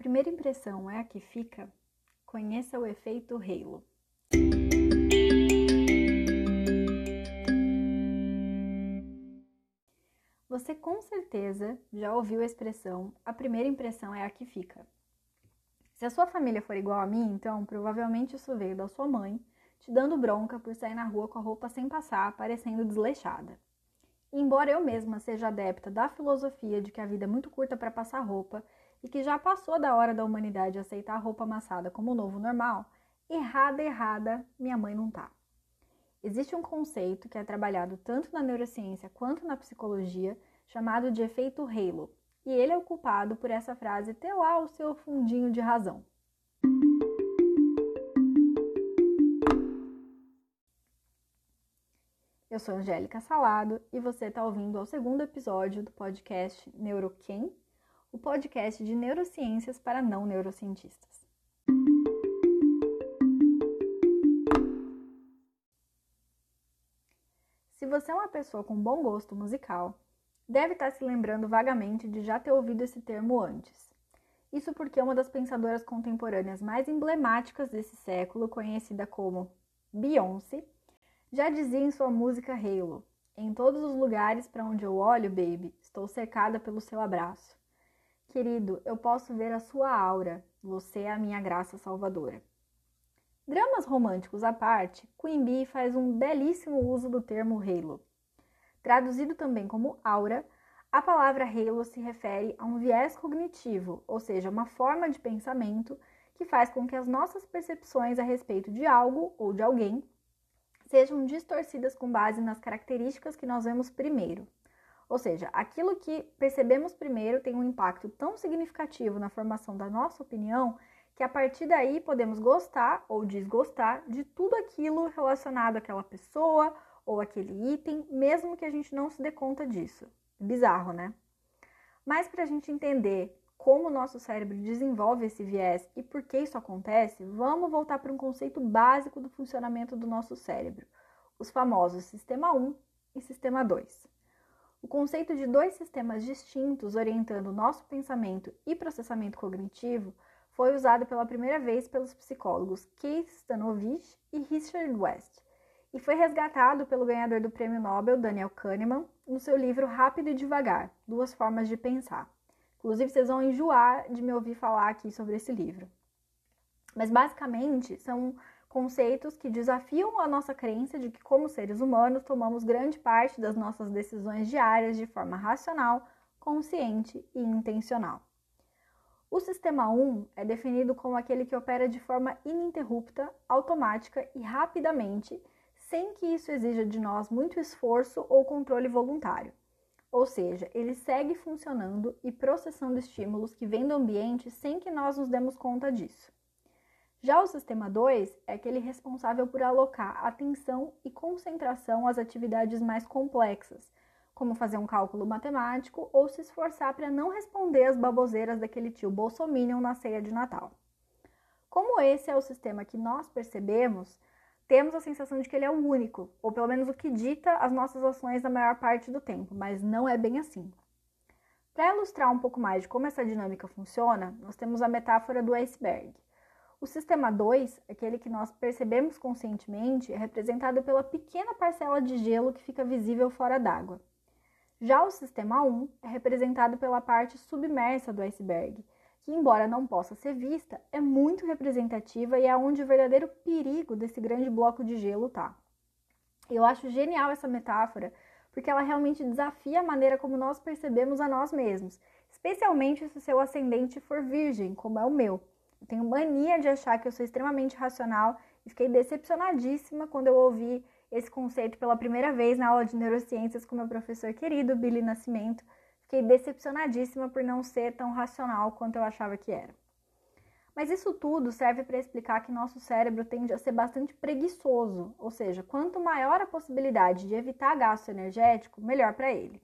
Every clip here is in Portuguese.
primeira impressão é a que fica? Conheça o efeito halo. Você com certeza já ouviu a expressão a primeira impressão é a que fica. Se a sua família for igual a mim, então provavelmente isso veio da sua mãe, te dando bronca por sair na rua com a roupa sem passar, parecendo desleixada. Embora eu mesma seja adepta da filosofia de que a vida é muito curta para passar roupa e que já passou da hora da humanidade aceitar a roupa amassada como o novo normal, errada, errada, minha mãe não tá. Existe um conceito que é trabalhado tanto na neurociência quanto na psicologia, chamado de efeito halo, e ele é o culpado por essa frase ter lá o seu fundinho de razão. Eu sou Angélica Salado e você está ouvindo ao segundo episódio do podcast Neuroquem, o podcast de neurociências para não neurocientistas. Se você é uma pessoa com bom gosto musical, deve estar se lembrando vagamente de já ter ouvido esse termo antes. Isso porque uma das pensadoras contemporâneas mais emblemáticas desse século, conhecida como Beyoncé, já dizia em sua música Halo: Em todos os lugares para onde eu olho, baby, estou cercada pelo seu abraço. Querido, eu posso ver a sua aura, você é a minha graça salvadora. Dramas românticos à parte, Queen Bee faz um belíssimo uso do termo halo. Traduzido também como aura, a palavra halo se refere a um viés cognitivo, ou seja, uma forma de pensamento que faz com que as nossas percepções a respeito de algo ou de alguém sejam distorcidas com base nas características que nós vemos primeiro. Ou seja, aquilo que percebemos primeiro tem um impacto tão significativo na formação da nossa opinião que a partir daí podemos gostar ou desgostar de tudo aquilo relacionado àquela pessoa ou aquele item, mesmo que a gente não se dê conta disso. Bizarro, né? Mas para a gente entender como o nosso cérebro desenvolve esse viés e por que isso acontece, vamos voltar para um conceito básico do funcionamento do nosso cérebro, os famosos sistema 1 e sistema 2. O conceito de dois sistemas distintos orientando nosso pensamento e processamento cognitivo foi usado pela primeira vez pelos psicólogos Keith Stanovich e Richard West, e foi resgatado pelo ganhador do Prêmio Nobel Daniel Kahneman no seu livro Rápido e Devagar: Duas Formas de Pensar. Inclusive, vocês vão enjoar de me ouvir falar aqui sobre esse livro. Mas basicamente são conceitos que desafiam a nossa crença de que, como seres humanos, tomamos grande parte das nossas decisões diárias de forma racional, consciente e intencional. O sistema 1 é definido como aquele que opera de forma ininterrupta, automática e rapidamente, sem que isso exija de nós muito esforço ou controle voluntário. Ou seja, ele segue funcionando e processando estímulos que vêm do ambiente sem que nós nos demos conta disso. Já o sistema 2 é aquele responsável por alocar atenção e concentração às atividades mais complexas, como fazer um cálculo matemático ou se esforçar para não responder as baboseiras daquele tio bolsominion na ceia de Natal. Como esse é o sistema que nós percebemos, temos a sensação de que ele é o único, ou pelo menos o que dita as nossas ações na maior parte do tempo, mas não é bem assim. Para ilustrar um pouco mais de como essa dinâmica funciona, nós temos a metáfora do iceberg. O sistema 2, aquele que nós percebemos conscientemente, é representado pela pequena parcela de gelo que fica visível fora d'água. Já o sistema 1 é representado pela parte submersa do iceberg, que, embora não possa ser vista, é muito representativa e é onde o verdadeiro perigo desse grande bloco de gelo está. Eu acho genial essa metáfora, porque ela realmente desafia a maneira como nós percebemos a nós mesmos, especialmente se o seu ascendente for virgem, como é o meu. Tenho mania de achar que eu sou extremamente racional e fiquei decepcionadíssima quando eu ouvi esse conceito pela primeira vez na aula de neurociências com meu professor querido, Billy Nascimento. Fiquei decepcionadíssima por não ser tão racional quanto eu achava que era. Mas isso tudo serve para explicar que nosso cérebro tende a ser bastante preguiçoso, ou seja, quanto maior a possibilidade de evitar gasto energético, melhor para ele.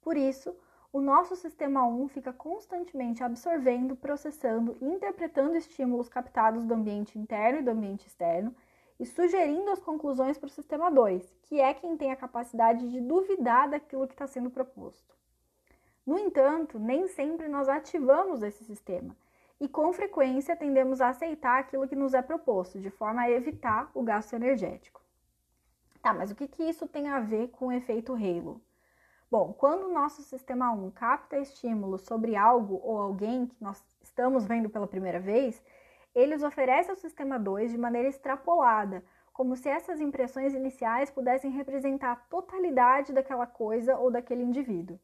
Por isso, o nosso sistema 1 fica constantemente absorvendo, processando interpretando estímulos captados do ambiente interno e do ambiente externo e sugerindo as conclusões para o sistema 2, que é quem tem a capacidade de duvidar daquilo que está sendo proposto. No entanto, nem sempre nós ativamos esse sistema, e com frequência tendemos a aceitar aquilo que nos é proposto, de forma a evitar o gasto energético. Tá, mas o que, que isso tem a ver com o efeito Halo? Bom, quando o nosso sistema 1 capta estímulos sobre algo ou alguém que nós estamos vendo pela primeira vez, ele os oferece ao sistema 2 de maneira extrapolada, como se essas impressões iniciais pudessem representar a totalidade daquela coisa ou daquele indivíduo.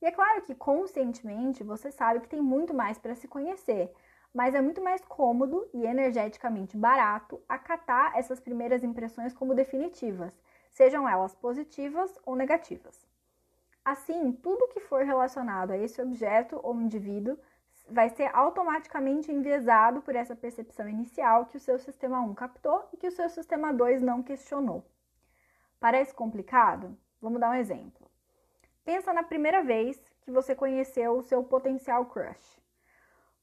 E é claro que conscientemente você sabe que tem muito mais para se conhecer, mas é muito mais cômodo e energeticamente barato acatar essas primeiras impressões como definitivas, sejam elas positivas ou negativas. Assim, tudo que for relacionado a esse objeto ou indivíduo vai ser automaticamente enviesado por essa percepção inicial que o seu sistema 1 captou e que o seu sistema 2 não questionou. Parece complicado? Vamos dar um exemplo. Pensa na primeira vez que você conheceu o seu potencial crush.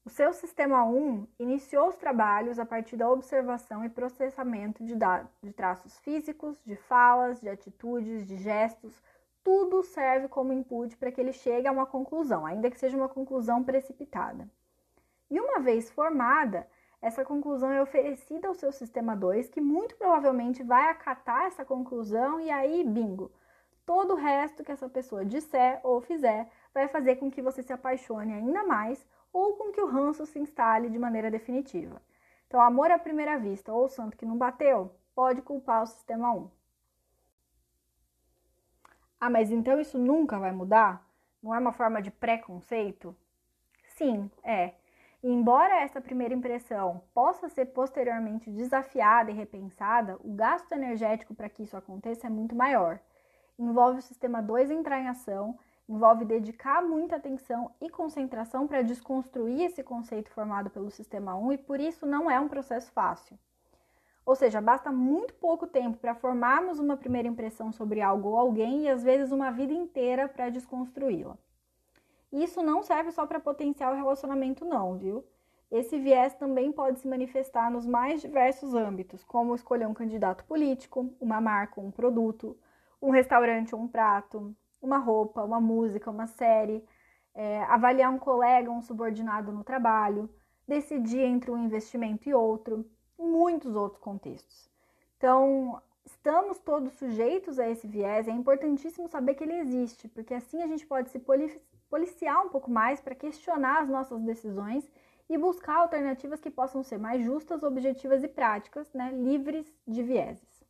O seu sistema 1 iniciou os trabalhos a partir da observação e processamento de de traços físicos, de falas, de atitudes, de gestos. Tudo serve como input para que ele chegue a uma conclusão, ainda que seja uma conclusão precipitada. E uma vez formada, essa conclusão é oferecida ao seu sistema 2, que muito provavelmente vai acatar essa conclusão e aí, bingo, todo o resto que essa pessoa disser ou fizer vai fazer com que você se apaixone ainda mais ou com que o ranço se instale de maneira definitiva. Então, amor à primeira vista ou santo que não bateu, pode culpar o sistema 1. Ah, mas então isso nunca vai mudar? Não é uma forma de preconceito? Sim, é. Embora essa primeira impressão possa ser posteriormente desafiada e repensada, o gasto energético para que isso aconteça é muito maior. Envolve o sistema 2 entrar em ação envolve dedicar muita atenção e concentração para desconstruir esse conceito formado pelo sistema 1 e por isso não é um processo fácil. Ou seja, basta muito pouco tempo para formarmos uma primeira impressão sobre algo ou alguém e às vezes uma vida inteira para desconstruí-la. Isso não serve só para potenciar o relacionamento, não, viu? Esse viés também pode se manifestar nos mais diversos âmbitos, como escolher um candidato político, uma marca, um produto, um restaurante ou um prato, uma roupa, uma música, uma série, é, avaliar um colega, um subordinado no trabalho, decidir entre um investimento e outro, muitos outros contextos. Então, estamos todos sujeitos a esse viés, é importantíssimo saber que ele existe, porque assim a gente pode se policiar um pouco mais para questionar as nossas decisões e buscar alternativas que possam ser mais justas, objetivas e práticas, né, livres de vieses.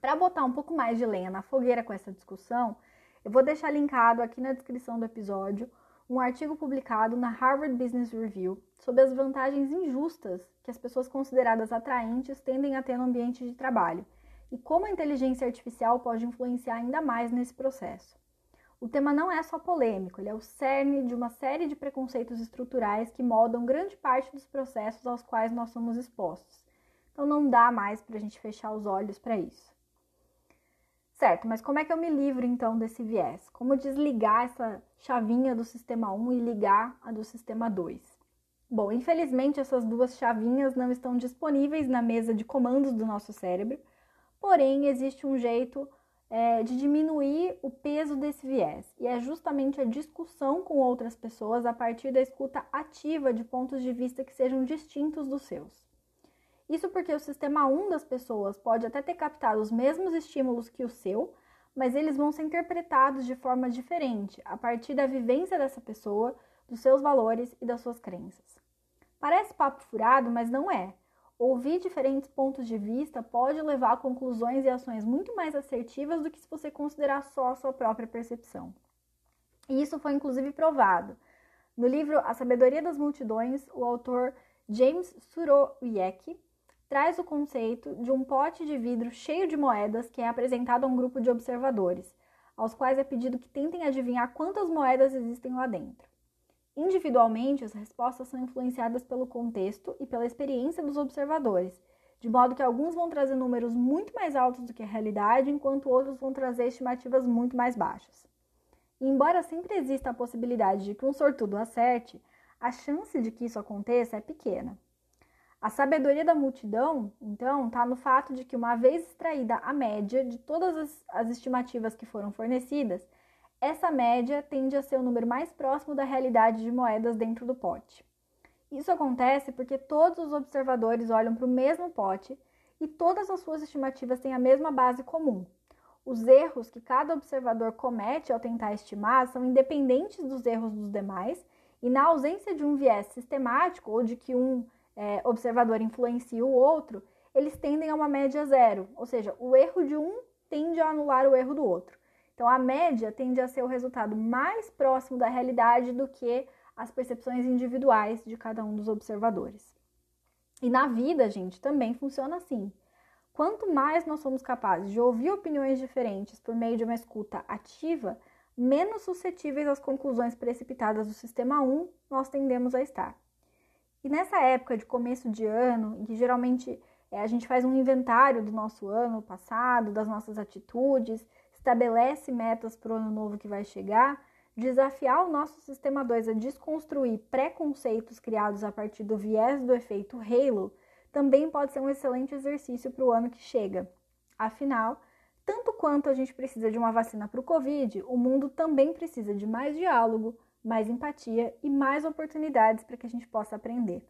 Para botar um pouco mais de lenha na fogueira com essa discussão, eu vou deixar linkado aqui na descrição do episódio um artigo publicado na Harvard Business Review sobre as vantagens injustas que as pessoas consideradas atraentes tendem a ter no ambiente de trabalho e como a inteligência artificial pode influenciar ainda mais nesse processo. O tema não é só polêmico, ele é o cerne de uma série de preconceitos estruturais que moldam grande parte dos processos aos quais nós somos expostos. Então não dá mais para a gente fechar os olhos para isso. Certo, mas como é que eu me livro então desse viés? Como desligar essa chavinha do sistema 1 e ligar a do sistema 2? Bom, infelizmente essas duas chavinhas não estão disponíveis na mesa de comandos do nosso cérebro, porém existe um jeito é, de diminuir o peso desse viés, e é justamente a discussão com outras pessoas a partir da escuta ativa de pontos de vista que sejam distintos dos seus. Isso porque o sistema 1 das pessoas pode até ter captado os mesmos estímulos que o seu, mas eles vão ser interpretados de forma diferente a partir da vivência dessa pessoa, dos seus valores e das suas crenças. Parece papo furado, mas não é. Ouvir diferentes pontos de vista pode levar a conclusões e ações muito mais assertivas do que se você considerar só a sua própria percepção. E isso foi inclusive provado. No livro A Sabedoria das Multidões, o autor James Surowiecki traz o conceito de um pote de vidro cheio de moedas que é apresentado a um grupo de observadores, aos quais é pedido que tentem adivinhar quantas moedas existem lá dentro. Individualmente, as respostas são influenciadas pelo contexto e pela experiência dos observadores, de modo que alguns vão trazer números muito mais altos do que a realidade, enquanto outros vão trazer estimativas muito mais baixas. E embora sempre exista a possibilidade de que um sortudo acerte, a chance de que isso aconteça é pequena. A sabedoria da multidão, então, está no fato de que, uma vez extraída a média de todas as, as, estimativas que foram fornecidas, essa média tende a ser o número mais próximo da realidade de moedas dentro do pote. Isso acontece porque todos os observadores olham para o mesmo pote e todas as suas estimativas têm a mesma base comum. Os erros que cada observador comete ao tentar estimar são independentes dos erros dos demais, e na ausência de um viés sistemático ou de que um é, observador influencia o outro, eles tendem a uma média zero, ou seja, o erro de um tende a anular o erro do outro. Então, a média tende a ser o resultado mais próximo da realidade do que as percepções individuais de cada um dos observadores. E na vida, gente, também funciona assim. Quanto mais nós somos capazes de ouvir opiniões diferentes por meio de uma escuta ativa, menos suscetíveis às conclusões precipitadas do sistema 1 nós tendemos a estar. E nessa época de começo de ano, em que geralmente é, a gente faz um inventário do nosso ano passado, das nossas atitudes, estabelece metas para o ano novo que vai chegar, desafiar o nosso sistema 2 a desconstruir preconceitos criados a partir do viés do efeito halo também pode ser um excelente exercício para o ano que chega. Afinal, tanto quanto a gente precisa de uma vacina para o Covid, o mundo também precisa de mais diálogo, mais empatia e mais oportunidades para que a gente possa aprender.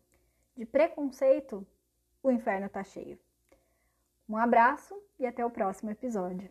De preconceito, o inferno está cheio. Um abraço e até o próximo episódio.